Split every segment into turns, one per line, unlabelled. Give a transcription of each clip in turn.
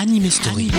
Anime Story.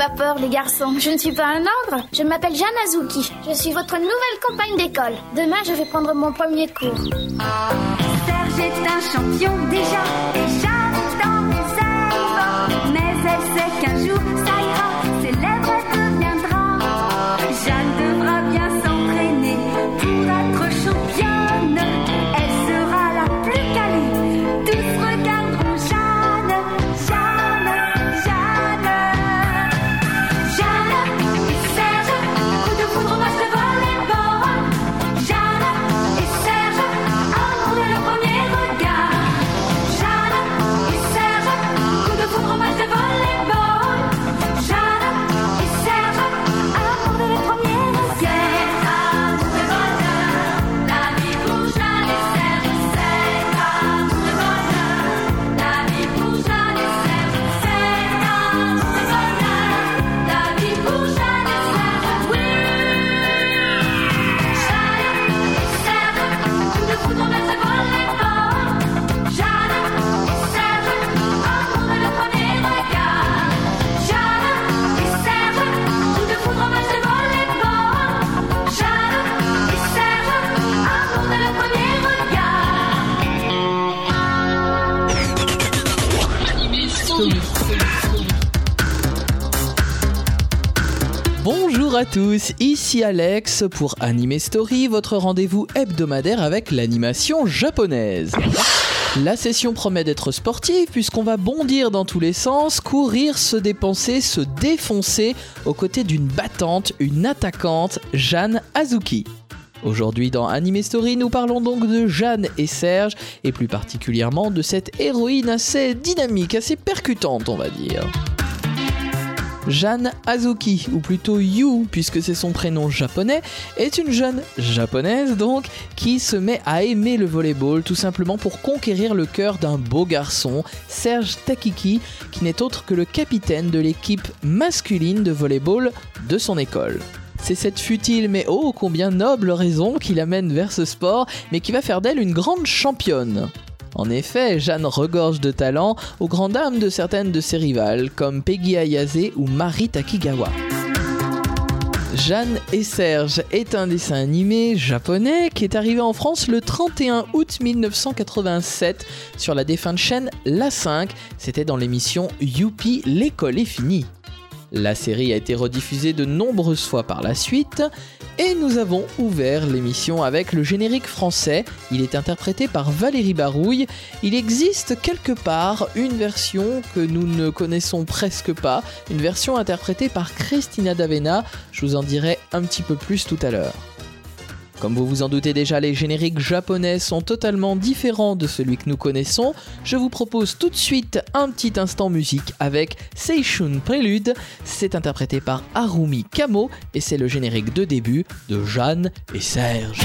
Pas peur, les garçons. Je ne suis pas un ogre. Je m'appelle Jeanne Azuki. Je suis votre nouvelle compagne d'école. Demain, je vais prendre mon premier cours.
Serge est un champion déjà, et Jeanne est en réserve. Mais elle sait qu'un jour tous,
ici Alex pour Anime Story, votre rendez-vous hebdomadaire avec l'animation japonaise. La session promet d'être sportive puisqu'on va bondir dans tous les sens, courir, se dépenser, se défoncer aux côtés d'une battante, une attaquante, Jeanne Azuki. Aujourd'hui dans Anime Story, nous parlons donc de Jeanne et Serge, et plus particulièrement de cette héroïne assez dynamique, assez percutante on va dire. Jeanne Azuki, ou plutôt Yu, puisque c'est son prénom japonais, est une jeune japonaise donc qui se met à aimer le volleyball tout simplement pour conquérir le cœur d'un beau garçon, Serge Takiki, qui n'est autre que le capitaine de l'équipe masculine de volleyball de son école. C'est cette futile mais ô combien noble raison qui l'amène vers ce sport, mais qui va faire d'elle une grande championne. En effet, Jeanne regorge de talent aux grandes dames de certaines de ses rivales, comme Peggy Ayase ou Mari Takigawa. Jeanne et Serge est un dessin animé japonais qui est arrivé en France le 31 août 1987 sur la défunte chaîne La 5. C'était dans l'émission Youpi, l'école est finie. La série a été rediffusée de nombreuses fois par la suite et nous avons ouvert l'émission avec le générique français. Il est interprété par Valérie Barouille. Il existe quelque part une version que nous ne connaissons presque pas, une version interprétée par Christina D'Avena. Je vous en dirai un petit peu plus tout à l'heure. Comme vous vous en doutez déjà, les génériques japonais sont totalement différents de celui que nous connaissons. Je vous propose tout de suite un petit instant musique avec Seishun Prelude. C'est interprété par Harumi Kamo et c'est le générique de début de Jeanne et Serge.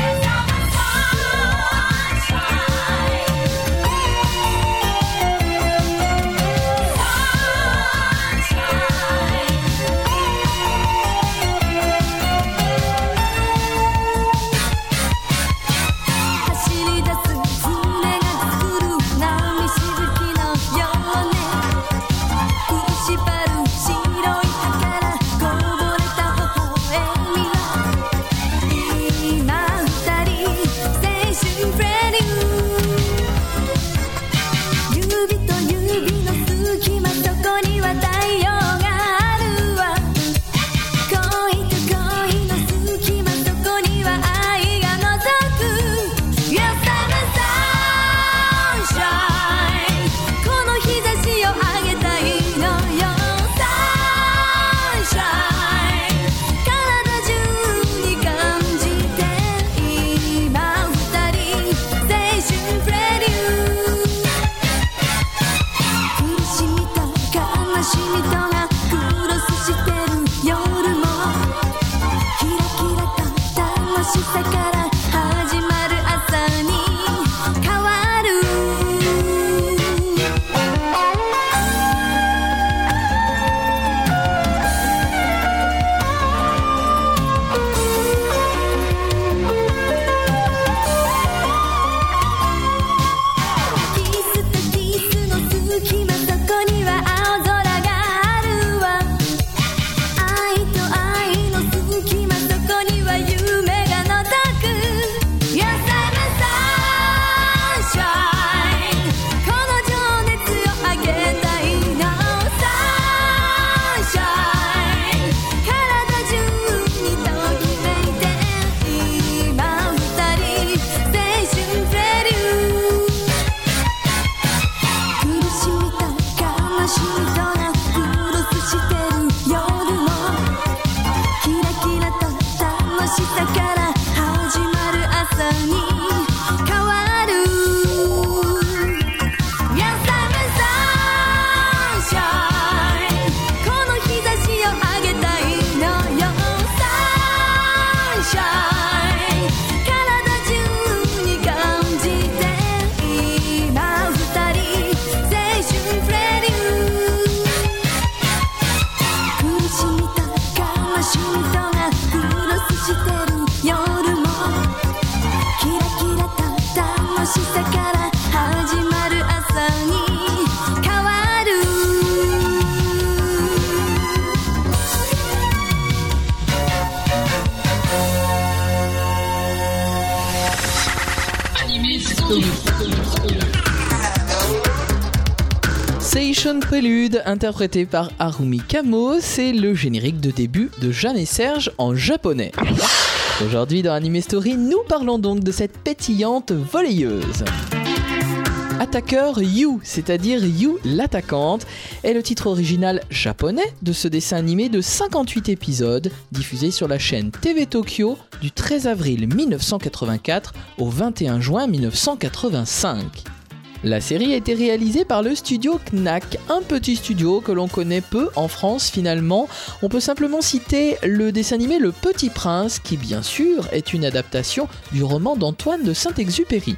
Ocean Prelude, interprété par Harumi Kamo, c'est le générique de début de Jeanne et Serge en japonais. Aujourd'hui dans Anime Story, nous parlons donc de cette pétillante volleyeuse. Attaqueur You, c'est-à-dire You l'attaquante, est le titre original japonais de ce dessin animé de 58 épisodes diffusé sur la chaîne TV Tokyo du 13 avril 1984 au 21 juin 1985. La série a été réalisée par le studio Knack, un petit studio que l'on connaît peu en France finalement. On peut simplement citer le dessin animé Le Petit Prince, qui bien sûr est une adaptation du roman d'Antoine de Saint-Exupéry.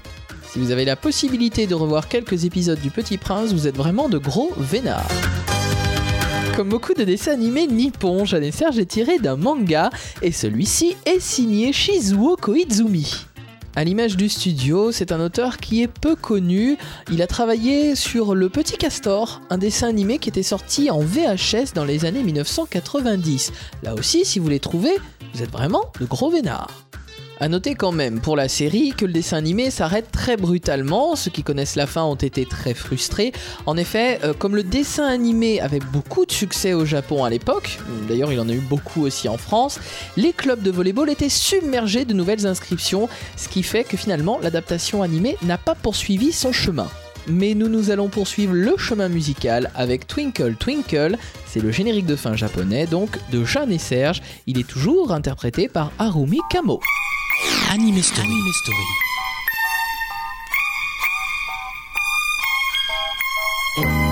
Si vous avez la possibilité de revoir quelques épisodes du Petit Prince, vous êtes vraiment de gros vénards. Comme beaucoup de dessins animés nippons, Jeanne et Serge est tiré d'un manga, et celui-ci est signé Shizuo Koizumi. À l'image du studio, c'est un auteur qui est peu connu. Il a travaillé sur Le Petit Castor, un dessin animé qui était sorti en VHS dans les années 1990. Là aussi, si vous les trouvez, vous êtes vraiment de gros vénards. A noter quand même pour la série que le dessin animé s'arrête très brutalement, ceux qui connaissent la fin ont été très frustrés. En effet, euh, comme le dessin animé avait beaucoup de succès au Japon à l'époque, d'ailleurs il en a eu beaucoup aussi en France, les clubs de volleyball étaient submergés de nouvelles inscriptions, ce qui fait que finalement l'adaptation animée n'a pas poursuivi son chemin. Mais nous nous allons poursuivre le chemin musical avec Twinkle Twinkle, c'est le générique de fin japonais donc de Jeanne et Serge, il est toujours interprété par Harumi Kamo.
Anime Story.
見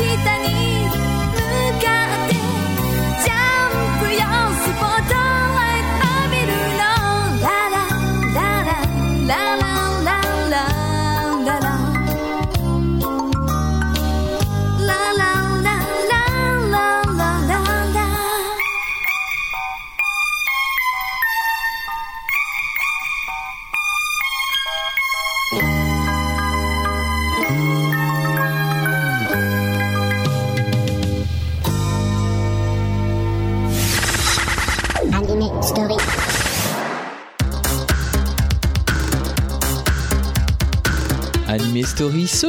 cita
ni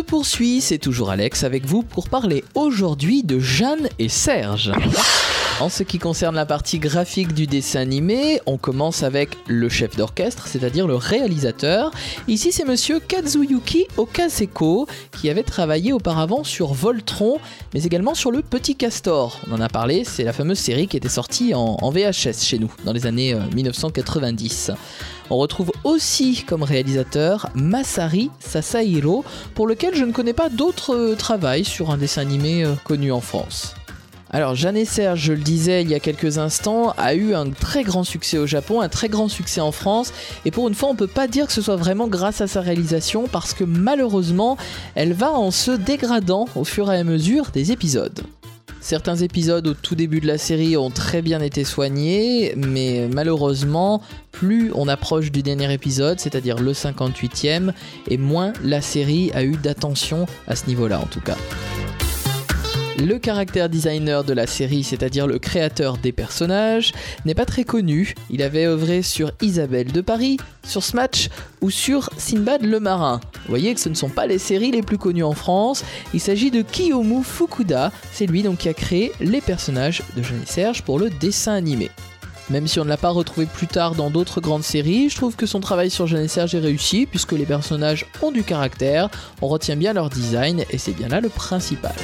poursuit, c'est toujours Alex avec vous pour parler aujourd'hui de Jeanne et Serge. En ce qui concerne la partie graphique du dessin animé, on commence avec le chef d'orchestre, c'est-à-dire le réalisateur. Ici, c'est monsieur Kazuyuki Okaseko qui avait travaillé auparavant sur Voltron, mais également sur le Petit Castor. On en a parlé, c'est la fameuse série qui était sortie en, VHS chez nous dans les années euh, 1990. On retrouve aussi comme réalisateur Masari Sasahiro, pour lequel je ne connais pas d'autres euh, travail sur un dessin animé euh, connu en France. Alors Jeanne et Serge, je le disais il y a quelques instants, a eu un très grand succès au Japon, un très grand succès en France, et pour une fois on peut pas dire que ce soit vraiment grâce à sa réalisation, parce que malheureusement elle va en se dégradant au fur et à mesure des épisodes. Certains épisodes au tout début de la série ont très bien été soignés, mais malheureusement, plus on approche du dernier épisode, c'est-à-dire le 58e, et moins la série a eu d'attention à ce niveau-là en tout cas. Le caractère designer de la série, c'est-à-dire le créateur des personnages, n'est pas très connu. Il avait œuvré sur Isabelle de Paris, sur Smash ou sur Sinbad le Marin. Vous voyez que ce ne sont pas les séries les plus connues en France. Il s'agit de Kiyomu Fukuda. C'est lui donc qui a créé les personnages de Jeanne et Serge pour le dessin animé. Même si on ne l'a pas retrouvé plus tard dans d'autres grandes séries, je trouve que son travail sur Jeanne et Serge est réussi puisque les personnages ont du caractère, on retient bien leur design et c'est bien là le principal.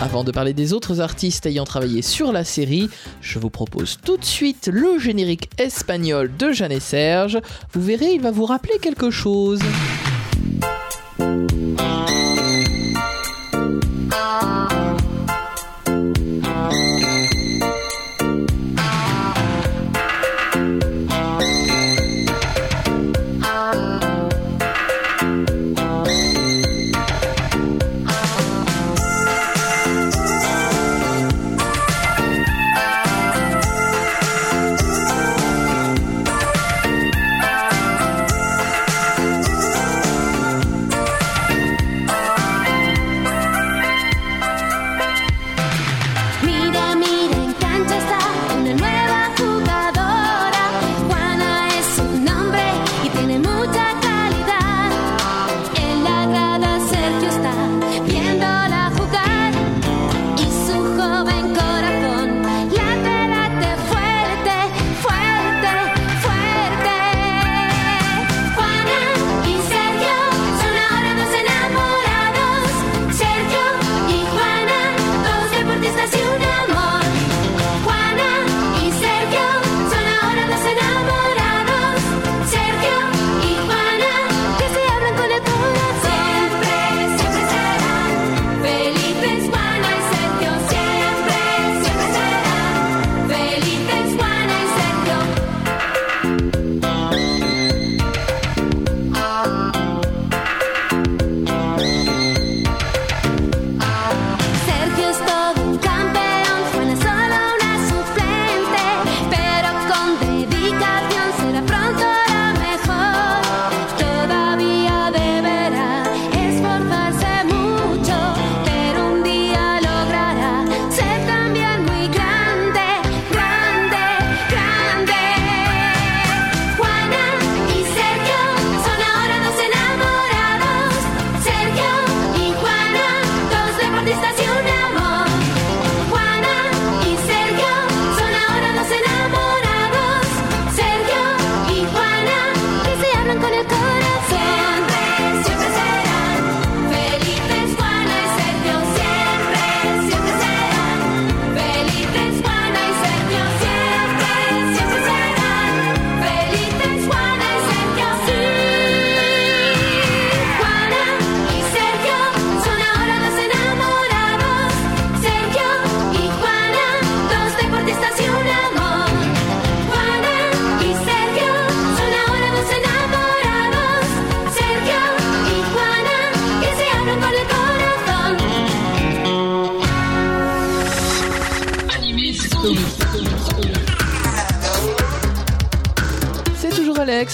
Avant de parler des autres artistes ayant travaillé sur la série, je vous propose tout de suite le générique espagnol de Jeanne et Serge. Vous verrez, il va vous rappeler quelque chose.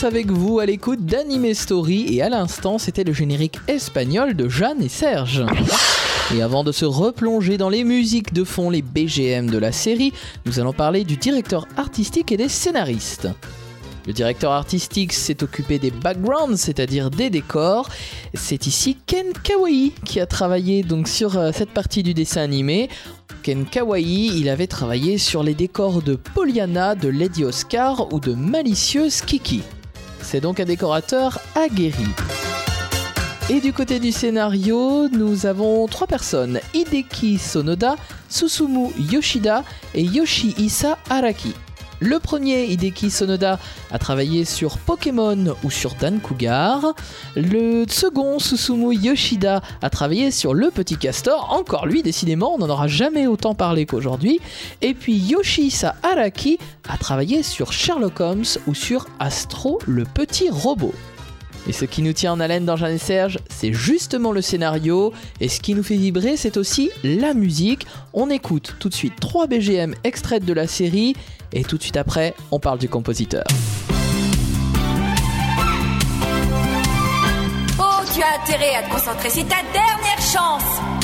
Avec vous à l'écoute d'Anime Story et à l'instant c'était le générique espagnol de Jeanne et Serge. Et avant de se replonger dans les musiques de fond, les BGM de la série, nous allons parler du directeur artistique et des scénaristes. Le directeur artistique s'est occupé des backgrounds, c'est-à-dire des décors. C'est ici Ken Kawaii qui a travaillé donc sur euh, cette partie du dessin animé. Ken Kawaii, il avait travaillé sur les décors de Pollyanna, de Lady Oscar ou de Malicieuse Kiki. C'est donc un décorateur aguerri. Et du côté du scénario, nous avons trois personnes Hideki Sonoda, Susumu Yoshida et Yoshihisa Araki. Le premier, Hideki Sonoda, a travaillé sur Pokémon ou sur Dan Cougar. Le second, Susumu Yoshida, a travaillé sur Le Petit Castor. Encore lui, décidément, on n'en aura jamais autant parlé qu'aujourd'hui. Et puis Yoshihisa Araki a travaillé sur Sherlock Holmes ou sur Astro, le petit robot. Et ce qui nous tient en haleine dans Jeanne et Serge, c'est justement le scénario. Et ce qui nous fait vibrer, c'est aussi la musique. On écoute tout de suite 3 BGM extraites de la série. Et tout de suite après, on parle du compositeur.
Oh, tu as intérêt à te concentrer, c'est ta dernière chance.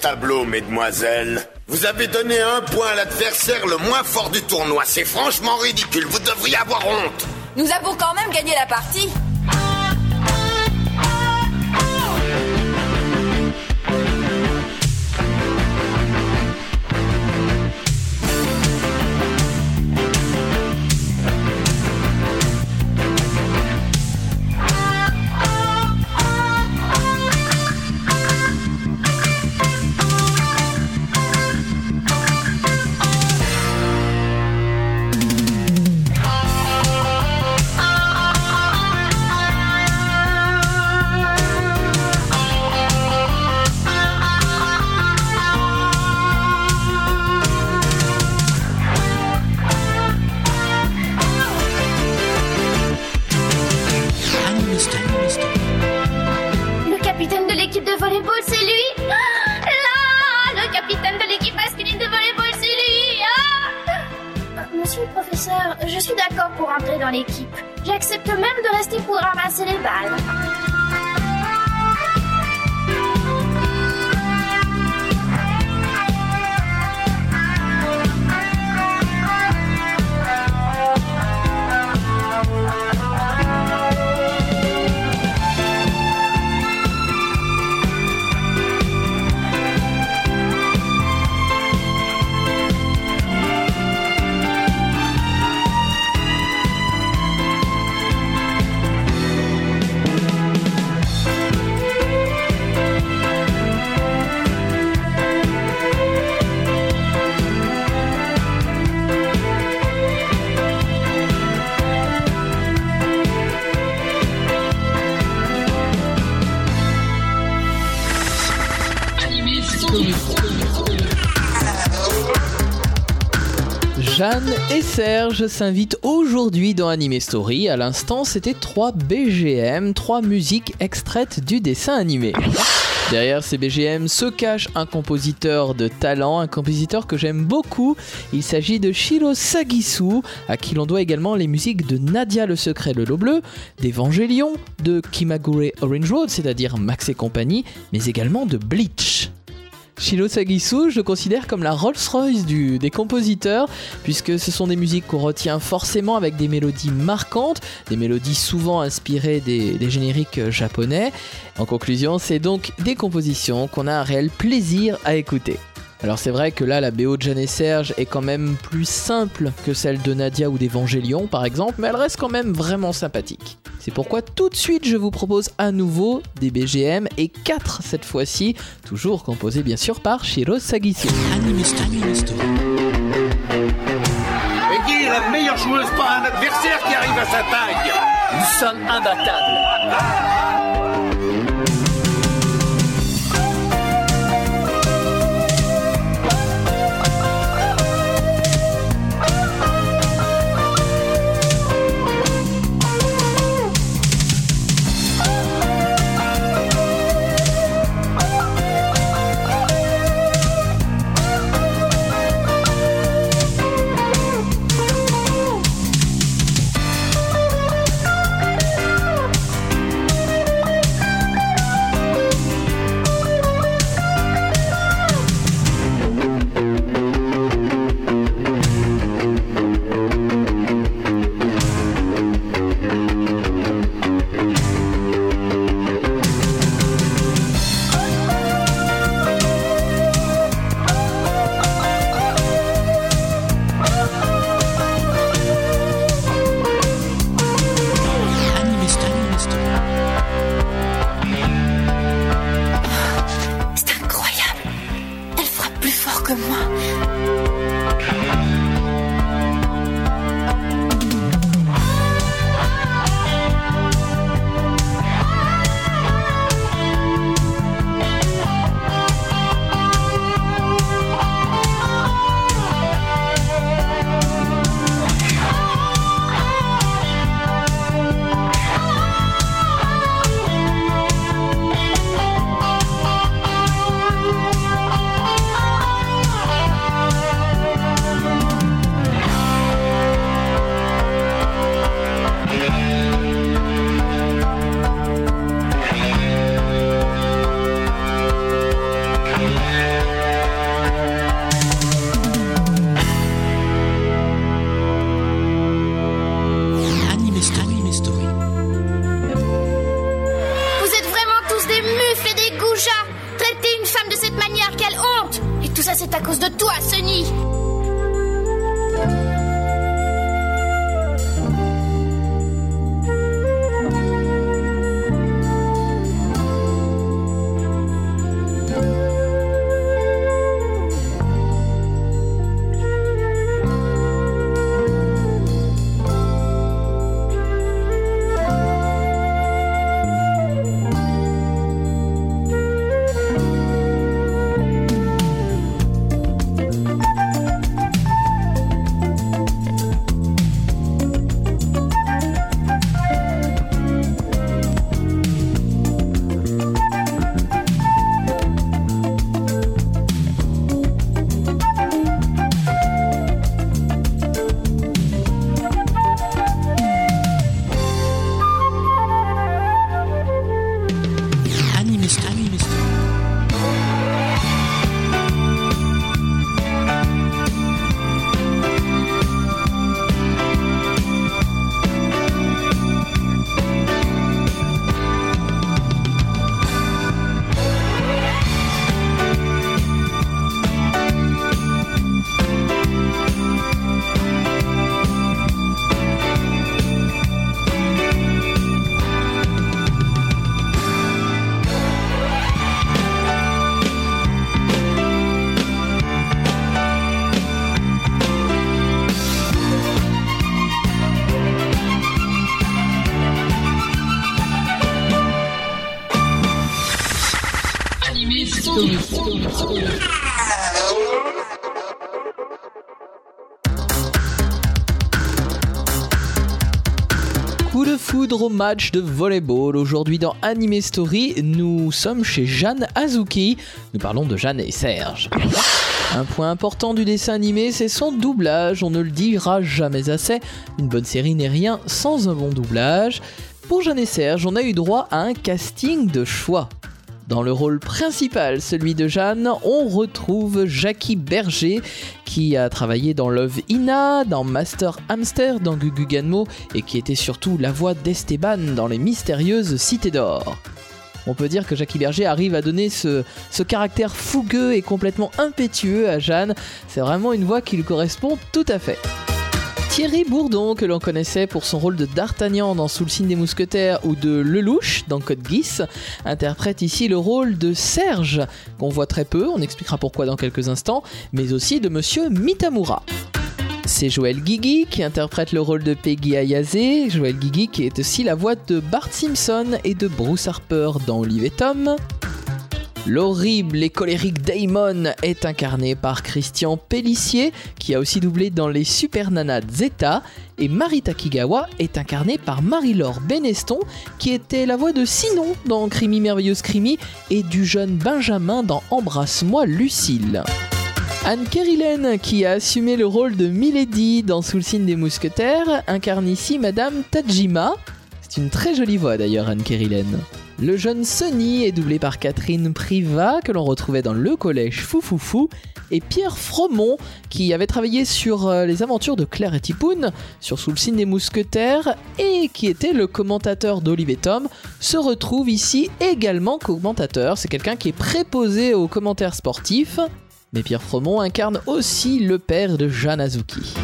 Tableau, mesdemoiselles. Vous avez donné un point à l'adversaire le moins fort du tournoi. C'est franchement ridicule. Vous devriez avoir honte.
Nous avons quand même gagné la partie.
Serge s'invitent aujourd'hui dans Anime Story. À l'instant, c'était 3 BGM, 3 musiques extraites du dessin animé. Derrière ces BGM se cache un compositeur de talent, un compositeur que j'aime beaucoup. Il s'agit de Shiro Sagisu, à qui l'on doit également les musiques de Nadia le secret le lot bleu, d'Evangelion, de Kimagure Orange Road, c'est-à-dire Max et compagnie, mais également de Bleach. Shiro Sagisu, je le considère comme la Rolls-Royce des compositeurs, puisque ce sont des musiques qu'on retient forcément avec des mélodies marquantes, des mélodies souvent inspirées des, génériques japonais. En conclusion, c'est donc des compositions qu'on a un réel plaisir à écouter. Alors c'est vrai que là, la BO de Jeanne et Serge est quand même plus simple que celle de Nadia ou d'Evangélion par exemple, mais elle reste quand même vraiment sympathique. C'est pourquoi tout de suite je vous propose à nouveau des BGM et 4 cette fois-ci, toujours composés bien sûr par Shiro Sagisu.
Et qui est la meilleure joueuse, pas un adversaire qui arrive à sa taille?
Nous sommes imbattables.
Match de volleyball. Aujourd'hui dans Anime Story, nous sommes chez Jeanne Azuki. Nous parlons de Jeanne et Serge. Un point important du dessin animé, c'est son doublage. On ne le dira jamais assez. Une bonne série n'est rien sans un bon doublage. Pour Jeanne et Serge, on a eu droit à un casting de choix. Dans le rôle principal, celui de Jeanne, on retrouve Jackie Berger, qui a travaillé dans Love Ina, dans Master Hamster, dans Gugu Ganmo, et qui était surtout la voix d'Esteban dans Les Mystérieuses Cités d'Or. On peut dire que Jackie Berger arrive à donner ce, ce caractère fougueux et complètement impétueux à Jeanne. C'est vraiment une voix qui lui correspond tout à fait. Thierry Bourdon, que l'on connaissait pour son rôle de D'Artagnan dans Sous le signe des mousquetaires ou de Lelouch dans Code Geass, interprète ici le rôle de Serge, qu'on voit très peu, on expliquera pourquoi dans quelques instants, mais aussi de Monsieur Mitamura. C'est Joël Guigui qui interprète le rôle de Peggy Ayase, Joël Guigui qui est aussi la voix de Bart Simpson et de Bruce Harper dans Olive et Tom. L'horrible et colérique Damon est incarné par Christian Pellissier, qui a aussi doublé dans les Super Nanas Zeta, et Marita Kigawa est incarnée par Marie-Laure Beneston, qui était la voix de Sinon dans Crimi Merveilleuse Crimi, et du jeune Benjamin dans Embrasse-moi Lucille. Anne Kerillen, qui a assumé le rôle de Milady dans Sous le des mousquetaires, incarne ici Madame Tajima. C'est une très jolie voix d'ailleurs, Anne Kerillen. Le jeune Sonny est doublé par Catherine Priva, que l'on retrouvait dans le collège Foufoufou, et Pierre Fromont, qui avait travaillé sur euh, les aventures de Claire et Tipoun, sur Sous le signe des mousquetaires, et qui était le commentateur d'Olive et Tom, se retrouve ici également commentateur. C'est quelqu'un qui est préposé aux commentaires sportifs. Mais Pierre Fromont incarne aussi le père de Jeanne Azuki.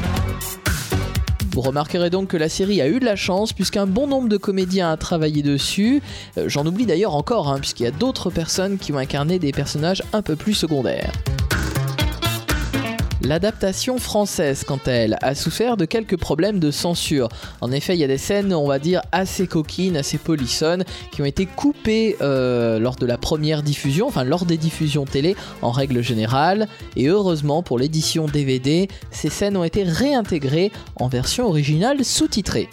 Vous remarquerez donc que la série a eu de la chance puisqu'un bon nombre de comédiens a travaillé dessus. Euh, J'en oublie d'ailleurs encore, hein, puisqu'il y a d'autres personnes qui ont incarné des personnages un peu plus secondaires. L'adaptation française, quant à elle, a souffert de quelques problèmes de censure. En effet, il y a des scènes, on va dire, assez coquines, assez polissonnes, qui ont été coupées euh, lors de la première diffusion, enfin lors des diffusions télé en règle générale. Et heureusement, pour l'édition DVD, ces scènes ont été réintégrées en version originale sous-titrée.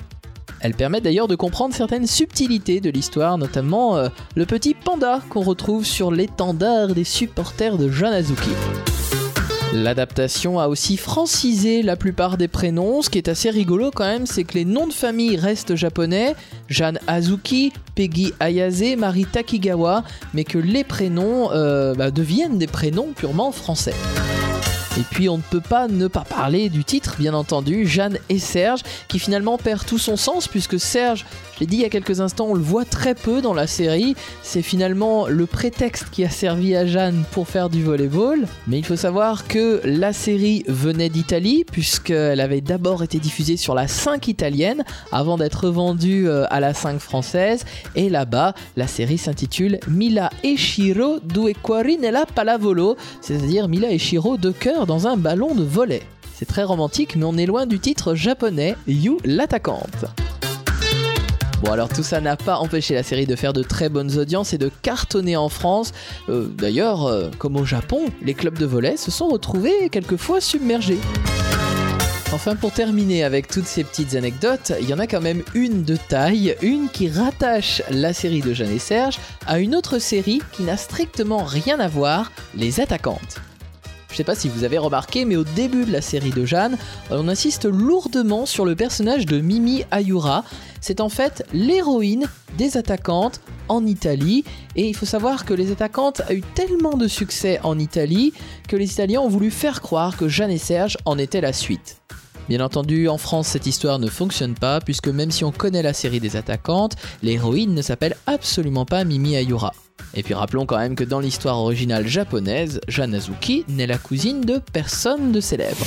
Elles permettent d'ailleurs de comprendre certaines subtilités de l'histoire, notamment euh, le petit panda qu'on retrouve sur l'étendard des supporters de Jeanne Azuki. L'adaptation a aussi francisé la plupart des prénoms. Ce qui est assez rigolo quand même, c'est que les noms de famille restent japonais, Jeanne Azuki, Peggy Ayase, Mari Takigawa, mais que les prénoms euh, bah, deviennent des prénoms purement français. Et puis on ne peut pas ne pas parler du titre, bien entendu, Jeanne et Serge, qui finalement perd tout son sens puisque Serge, je l'ai dit il y a quelques instants, on le voit très peu dans la série. C'est finalement le prétexte qui a servi à Jeanne pour faire du volleyball. Mais il faut savoir que la série venait d'Italie puisqu'elle avait d'abord été diffusée sur la 5 italienne avant d'être vendue euh, à la 5 française. Et là-bas, la série s'intitule Mila e Shiro due cuori nella pallavolo, c'est-à-dire Mila et Shiro deux dans un ballon de volet. C'est très romantique, mais on est loin du titre japonais Yu l'attaquante. Bon alors tout ça n'a pas empêché la série de faire de très bonnes audiences et de cartonner en France. Euh, D'ailleurs, euh, comme au Japon, les clubs de volet se sont retrouvés quelquefois submergés. Enfin, pour terminer avec toutes ces petites anecdotes, il y en a quand même une de taille, une qui rattache la série de Jeanne et Serge à une autre série qui n'a strictement rien à voir, Les Attaquantes. Je sais pas si vous avez remarqué, mais au début de la série de Jeanne, on insiste lourdement sur le personnage de Mimi Ayura. C'est en fait l'héroïne des attaquantes en Italie. Et il faut savoir que les attaquantes a eu tellement de succès en Italie que les Italiens ont voulu faire croire que Jeanne et Serge en étaient la suite. Bien entendu, en France, cette histoire ne fonctionne pas, puisque même si on connaît la série des attaquantes, l'héroïne ne s'appelle absolument pas Mimi Ayura. Et puis rappelons quand même que dans l'histoire originale japonaise, Janazuki n'est la cousine de personne de célèbre.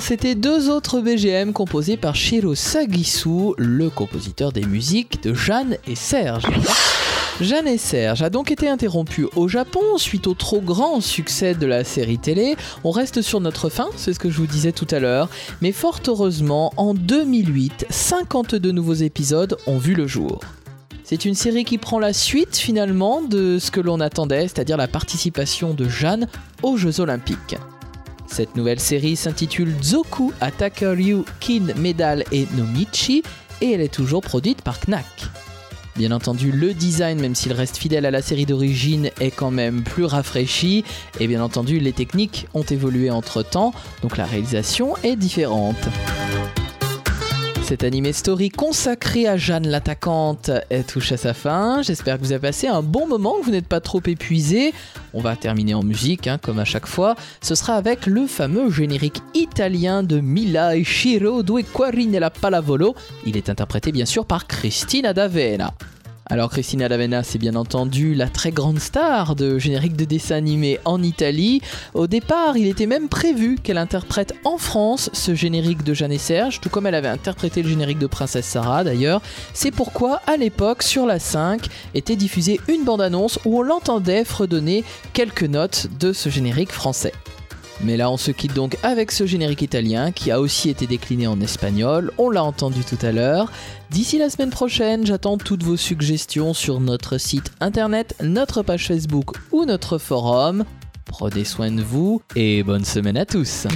C'était deux autres BGM composés par Shiro Sagisu, le compositeur des musiques de Jeanne et Serge. Jeanne et Serge a donc été interrompu au Japon suite au trop grand succès de la série télé. On reste sur notre fin, c'est ce que je vous disais tout à l'heure, mais fort heureusement, en 2008, 52 nouveaux épisodes ont vu le jour. C'est une série qui prend la suite finalement de ce que l'on attendait, c'est-à-dire la participation de Jeanne aux Jeux Olympiques. Cette nouvelle série s'intitule Zoku Attacker Ryu Kin Medal et Nomichi et elle est toujours produite par Knack. Bien entendu, le design, même s'il reste fidèle à la série d'origine, est quand même plus rafraîchi et bien entendu, les techniques ont évolué entre temps, donc la réalisation est différente. Cette animé story consacrée à Jeanne l'attaquante touche à sa fin. J'espère que vous avez passé un bon moment, que vous n'êtes pas trop épuisé. On va terminer en musique, hein, comme à chaque fois. Ce sera avec le fameux générique italien de Mila e Shiro Due Quarri nella Pallavolo. Il est interprété bien sûr par Cristina D'Avena. Alors Christina D'Avena, c'est bien entendu la très grande star de générique de dessin animé en Italie. Au départ, il était même prévu qu'elle interprète en France ce générique de Jeanne et Serge, tout comme elle avait interprété le générique de Princesse Sarah d'ailleurs. C'est pourquoi à l'époque, sur la 5, était diffusée une bande-annonce où on l'entendait fredonner quelques notes de ce générique français. Mais là, on se quitte donc avec ce générique italien qui a aussi été décliné en espagnol. On l'a entendu tout à l'heure. D'ici la semaine prochaine, j'attends toutes vos suggestions sur notre site internet, notre page Facebook ou notre forum. Prenez soin de vous et bonne semaine à tous.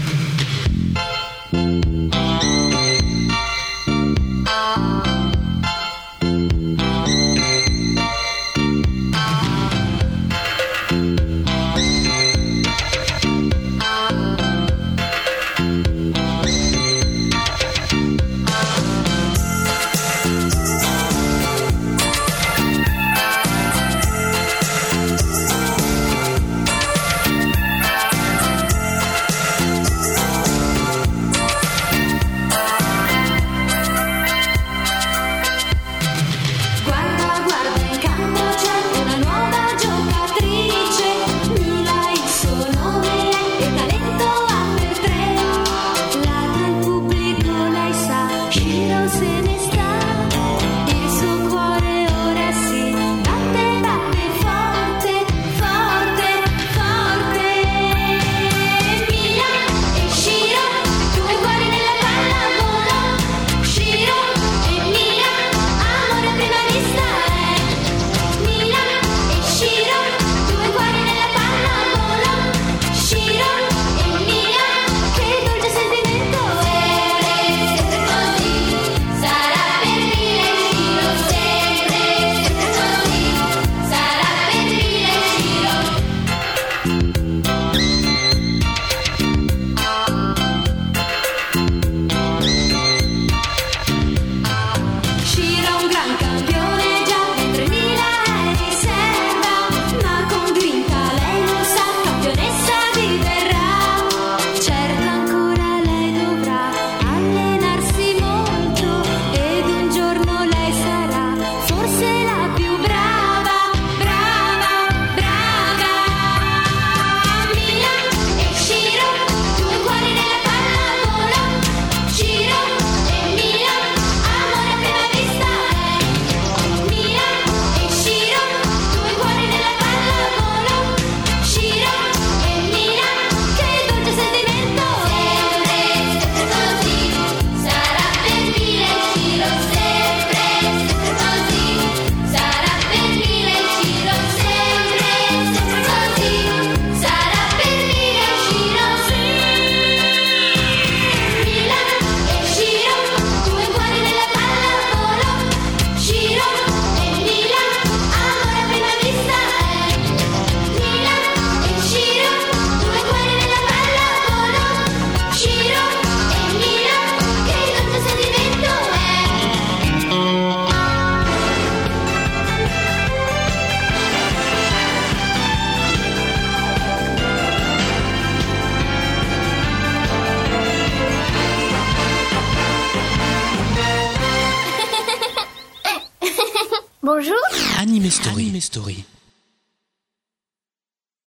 Story.